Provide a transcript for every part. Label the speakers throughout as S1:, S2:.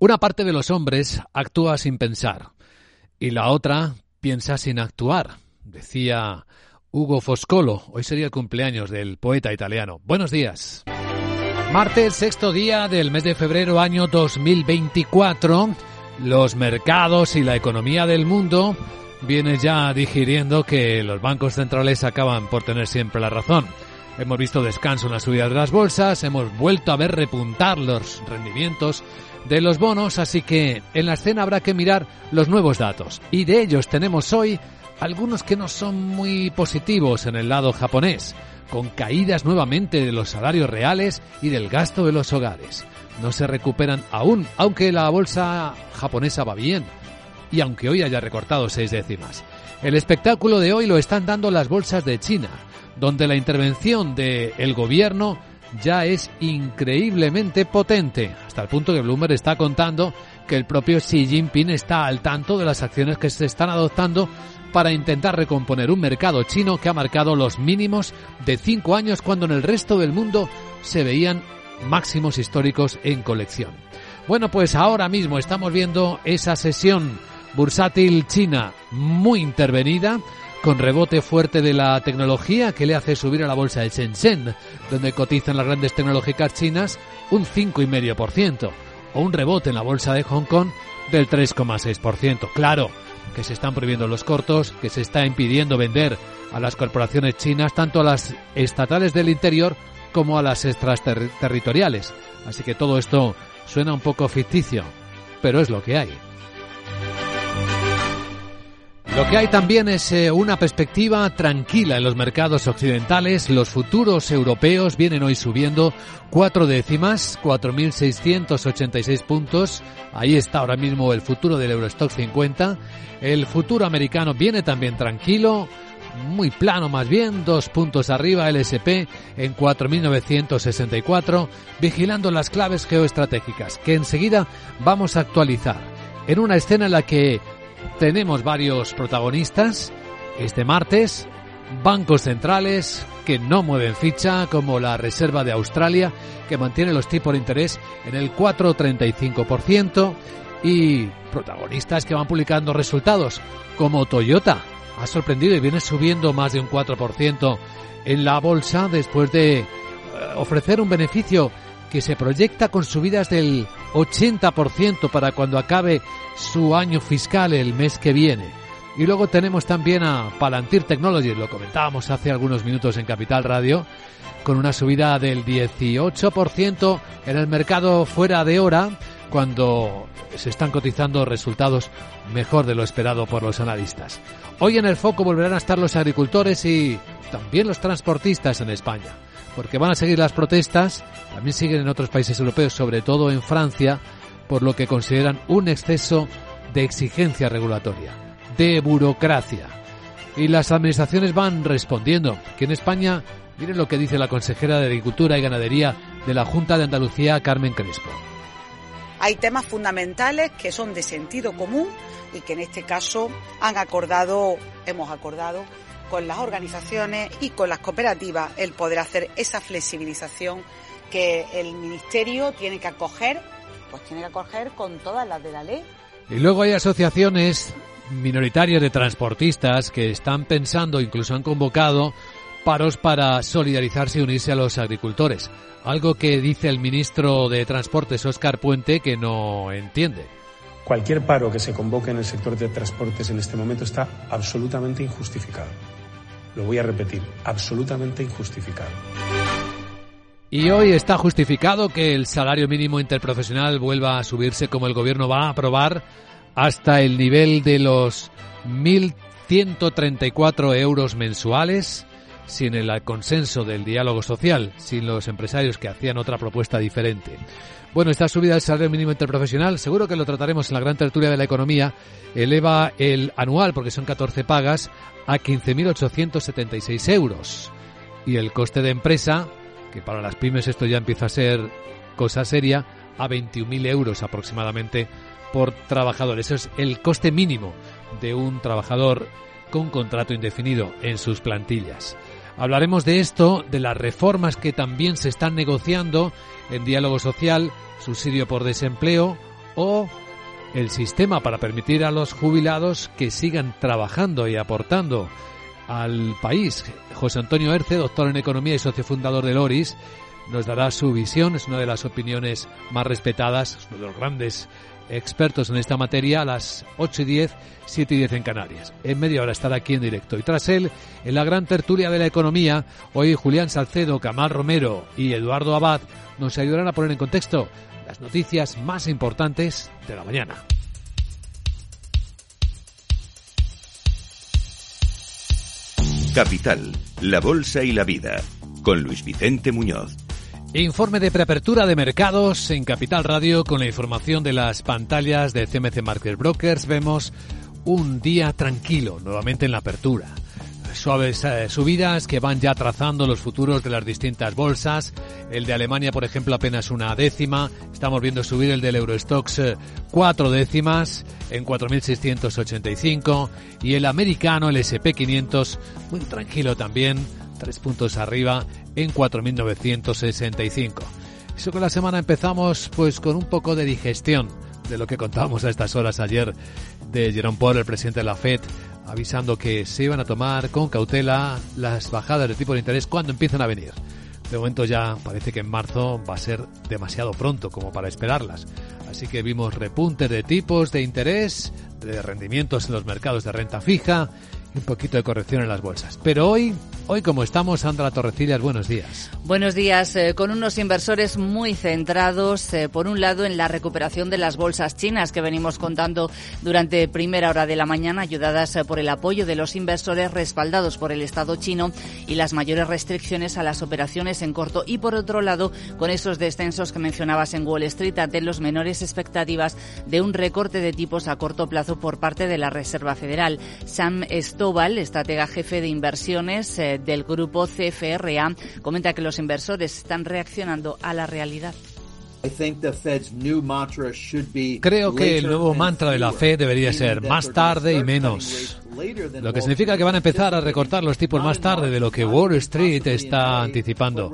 S1: Una parte de los hombres actúa sin pensar y la otra piensa sin actuar, decía Hugo Foscolo. Hoy sería el cumpleaños del poeta italiano. Buenos días. Martes, sexto día del mes de febrero año 2024. Los mercados y la economía del mundo vienen ya digiriendo que los bancos centrales acaban por tener siempre la razón. Hemos visto descanso en la subida de las bolsas, hemos vuelto a ver repuntar los rendimientos de los bonos, así que en la escena habrá que mirar los nuevos datos. Y de ellos tenemos hoy algunos que no son muy positivos en el lado japonés, con caídas nuevamente de los salarios reales y del gasto de los hogares. No se recuperan aún, aunque la bolsa japonesa va bien y aunque hoy haya recortado seis décimas. El espectáculo de hoy lo están dando las bolsas de China donde la intervención del gobierno ya es increíblemente potente, hasta el punto que Bloomberg está contando que el propio Xi Jinping está al tanto de las acciones que se están adoptando para intentar recomponer un mercado chino que ha marcado los mínimos de cinco años cuando en el resto del mundo se veían máximos históricos en colección. Bueno, pues ahora mismo estamos viendo esa sesión bursátil china muy intervenida, con rebote fuerte de la tecnología que le hace subir a la bolsa de Shenzhen, donde cotizan las grandes tecnológicas chinas un 5,5%, o un rebote en la bolsa de Hong Kong del 3,6%. Claro que se están prohibiendo los cortos, que se está impidiendo vender a las corporaciones chinas, tanto a las estatales del interior como a las extraterritoriales. Así que todo esto suena un poco ficticio, pero es lo que hay. Lo que hay también es eh, una perspectiva tranquila en los mercados occidentales. Los futuros europeos vienen hoy subiendo cuatro décimas, 4.686 puntos. Ahí está ahora mismo el futuro del Eurostock 50. El futuro americano viene también tranquilo, muy plano más bien, dos puntos arriba el SP en 4.964, vigilando las claves geoestratégicas que enseguida vamos a actualizar. En una escena en la que tenemos varios protagonistas. Este martes, bancos centrales que no mueven ficha, como la Reserva de Australia, que mantiene los tipos de interés en el 4,35%, y protagonistas que van publicando resultados, como Toyota, ha sorprendido y viene subiendo más de un 4% en la bolsa después de eh, ofrecer un beneficio que se proyecta con subidas del 80% para cuando acabe su año fiscal el mes que viene. Y luego tenemos también a Palantir Technologies, lo comentábamos hace algunos minutos en Capital Radio, con una subida del 18% en el mercado fuera de hora, cuando se están cotizando resultados mejor de lo esperado por los analistas. Hoy en el foco volverán a estar los agricultores y también los transportistas en España porque van a seguir las protestas, también siguen en otros países europeos, sobre todo en Francia, por lo que consideran un exceso de exigencia regulatoria, de burocracia. Y las administraciones van respondiendo. Que en España, miren lo que dice la consejera de Agricultura y Ganadería de la Junta de Andalucía, Carmen Crespo.
S2: Hay temas fundamentales que son de sentido común y que en este caso han acordado, hemos acordado con las organizaciones y con las cooperativas el poder hacer esa flexibilización que el Ministerio tiene que acoger, pues tiene que acoger con todas las de la ley.
S1: Y luego hay asociaciones minoritarias de transportistas que están pensando, incluso han convocado paros para solidarizarse y unirse a los agricultores. Algo que dice el ministro de Transportes, Óscar Puente, que no entiende.
S3: Cualquier paro que se convoque en el sector de transportes en este momento está absolutamente injustificado lo voy a repetir, absolutamente injustificado.
S1: Y hoy está justificado que el salario mínimo interprofesional vuelva a subirse como el gobierno va a aprobar hasta el nivel de los 1.134 euros mensuales sin el consenso del diálogo social, sin los empresarios que hacían otra propuesta diferente. Bueno, esta subida del salario mínimo interprofesional, seguro que lo trataremos en la gran tertulia de la economía, eleva el anual, porque son 14 pagas, a 15.876 euros. Y el coste de empresa, que para las pymes esto ya empieza a ser cosa seria, a 21.000 euros aproximadamente por trabajador. Eso es el coste mínimo de un trabajador con contrato indefinido en sus plantillas. Hablaremos de esto, de las reformas que también se están negociando en diálogo social, subsidio por desempleo o el sistema para permitir a los jubilados que sigan trabajando y aportando al país. José Antonio Erce, doctor en Economía y socio fundador de Loris, nos dará su visión, es una de las opiniones más respetadas, es uno de los grandes expertos en esta materia a las 8 y 10, 7 y 10 en Canarias. En media hora estará aquí en directo. Y tras él, en la gran tertulia de la economía, hoy Julián Salcedo, Camal Romero y Eduardo Abad nos ayudarán a poner en contexto las noticias más importantes de la mañana.
S4: Capital, la Bolsa y la Vida, con Luis Vicente Muñoz.
S1: Informe de preapertura de mercados en Capital Radio con la información de las pantallas de CMC Market Brokers. Vemos un día tranquilo nuevamente en la apertura. Suaves eh, subidas que van ya trazando los futuros de las distintas bolsas. El de Alemania, por ejemplo, apenas una décima. Estamos viendo subir el del Eurostox eh, cuatro décimas en 4.685. Y el americano, el SP500, muy tranquilo también, tres puntos arriba en 4.965. Eso que la semana empezamos pues con un poco de digestión de lo que contábamos a estas horas ayer de Jerome Powell, el presidente de la Fed, avisando que se iban a tomar con cautela las bajadas de tipo de interés cuando empiezan a venir. De momento ya parece que en marzo va a ser demasiado pronto como para esperarlas. Así que vimos repuntes de tipos de interés, de rendimientos en los mercados de renta fija un poquito de corrección en las bolsas. Pero hoy, hoy como estamos, Sandra Torrecillas, buenos días.
S5: Buenos días, eh, con unos inversores muy centrados, eh, por un lado, en la recuperación de las bolsas chinas que venimos contando durante primera hora de la mañana, ayudadas eh, por el apoyo de los inversores respaldados por el Estado chino y las mayores restricciones a las operaciones en corto. Y por otro lado, con esos descensos que mencionabas en Wall Street ante los menores expectativas de un recorte de tipos a corto plazo por parte de la Reserva Federal. Sam Tobal, estratega jefe de inversiones eh, del grupo CFRA, comenta que los inversores están reaccionando a la realidad.
S1: Creo que el nuevo mantra de la Fed debería ser más tarde y menos. Lo que significa que van a empezar a recortar los tipos más tarde de lo que Wall Street está anticipando.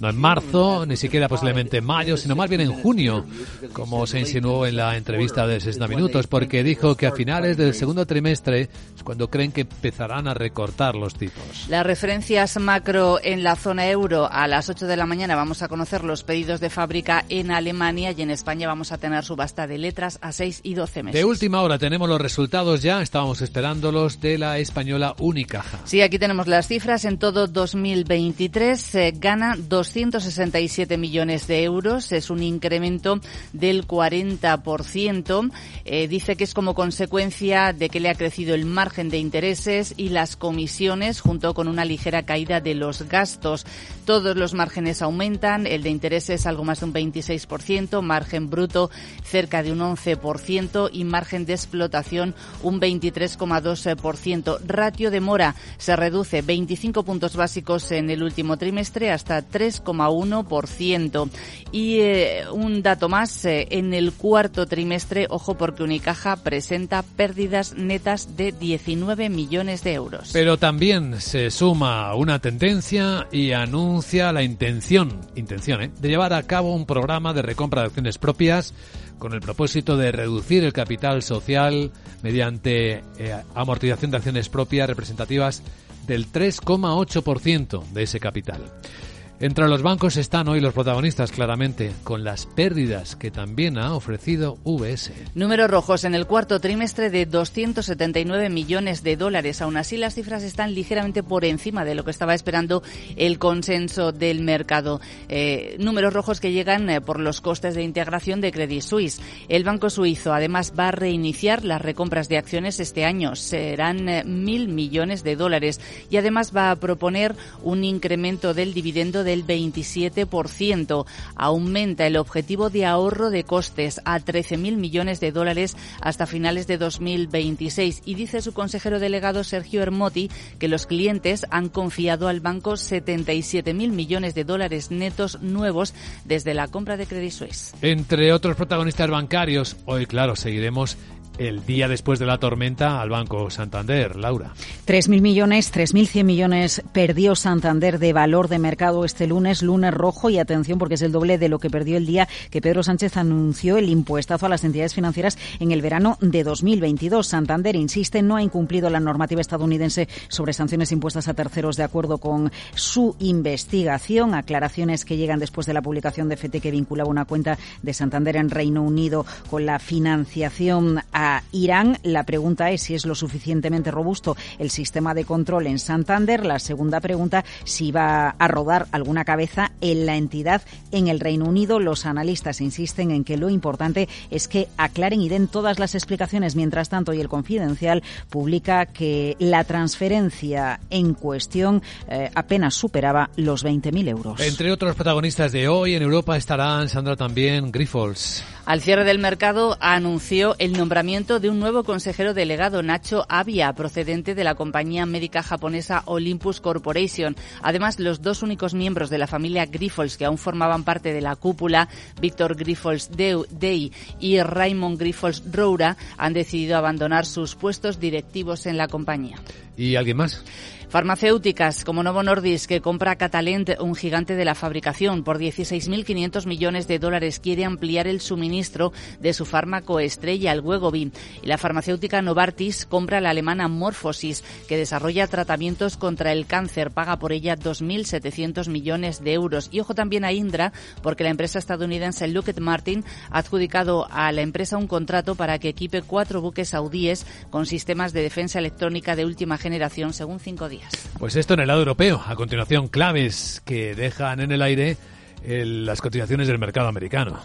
S1: No en marzo, ni siquiera posiblemente en mayo, sino más bien en junio, como se insinuó en la entrevista de 60 minutos, porque dijo que a finales del segundo trimestre es cuando creen que empezarán a recortar los tipos.
S5: Las referencias macro en la zona euro a las 8 de la mañana vamos a conocer los pedidos de fábrica en Alemania y en España vamos a tener subasta de letras a 6 y 12 meses.
S1: De última hora tenemos los resultados ya, estábamos de la española Unicaja.
S5: Sí, aquí tenemos las cifras. En todo 2023 eh, gana 267 millones de euros. Es un incremento del 40%. Eh, dice que es como consecuencia de que le ha crecido el margen de intereses y las comisiones junto con una ligera caída de los gastos. Todos los márgenes aumentan. El de intereses algo más de un 26%, margen bruto cerca de un 11% y margen de explotación un 23,2% Ratio de mora se reduce 25 puntos básicos en el último trimestre hasta 3,1%. Y eh, un dato más, eh, en el cuarto trimestre, ojo porque Unicaja presenta pérdidas netas de 19 millones de euros.
S1: Pero también se suma una tendencia y anuncia la intención, intención ¿eh? de llevar a cabo un programa de recompra de acciones propias con el propósito de reducir el capital social mediante eh, amortización de acciones propias representativas del 3,8% de ese capital. Entre los bancos están hoy los protagonistas, claramente, con las pérdidas que también ha ofrecido VS.
S5: Números rojos en el cuarto trimestre de 279 millones de dólares. Aún así, las cifras están ligeramente por encima de lo que estaba esperando el consenso del mercado. Eh, números rojos que llegan eh, por los costes de integración de Credit Suisse. El banco suizo, además, va a reiniciar las recompras de acciones este año. Serán eh, mil millones de dólares. Y además va a proponer un incremento del dividendo del 27%. Aumenta el objetivo de ahorro de costes a 13.000 millones de dólares hasta finales de 2026 y dice su consejero delegado Sergio Hermotti que los clientes han confiado al banco 77.000 millones de dólares netos nuevos desde la compra de Credit Suisse.
S1: Entre otros protagonistas bancarios, hoy claro, seguiremos el día después de la tormenta al Banco Santander. Laura.
S6: 3.000 millones, 3.100 millones perdió Santander de valor de mercado este lunes, lunes rojo, y atención porque es el doble de lo que perdió el día que Pedro Sánchez anunció el impuestazo a las entidades financieras en el verano de 2022. Santander insiste no ha incumplido la normativa estadounidense sobre sanciones impuestas a terceros de acuerdo con su investigación. Aclaraciones que llegan después de la publicación de FT que vinculaba una cuenta de Santander en Reino Unido con la financiación a Irán. La pregunta es si es lo suficientemente robusto el sistema de control en Santander. La segunda pregunta, si va a rodar alguna cabeza en la entidad en el Reino Unido. Los analistas insisten en que lo importante es que aclaren y den todas las explicaciones. Mientras tanto, y el Confidencial publica que la transferencia en cuestión eh, apenas superaba los 20.000 euros.
S1: Entre otros protagonistas de hoy en Europa estarán, Sandra, también Grifols.
S5: Al cierre del mercado anunció el nombramiento de un nuevo consejero delegado, Nacho Avia, procedente de la compañía médica japonesa Olympus Corporation. Además, los dos únicos miembros de la familia Grifols que aún formaban parte de la cúpula, Víctor Grifols Day y Raymond Grifols Roura, han decidido abandonar sus puestos directivos en la compañía.
S1: ¿Y alguien más?
S5: Farmacéuticas como Novo Nordisk, que compra Catalent, un gigante de la fabricación, por 16.500 millones de dólares, quiere ampliar el suministro de su fármaco estrella, el Wegovy. Y la farmacéutica Novartis compra la alemana Morphosis, que desarrolla tratamientos contra el cáncer, paga por ella 2.700 millones de euros. Y ojo también a Indra, porque la empresa estadounidense Lockheed Martin ha adjudicado a la empresa un contrato para que equipe cuatro buques saudíes con sistemas de defensa electrónica de última generación, según cinco días.
S1: Pues esto en el lado europeo. A continuación, claves que dejan en el aire las cotizaciones del mercado americano.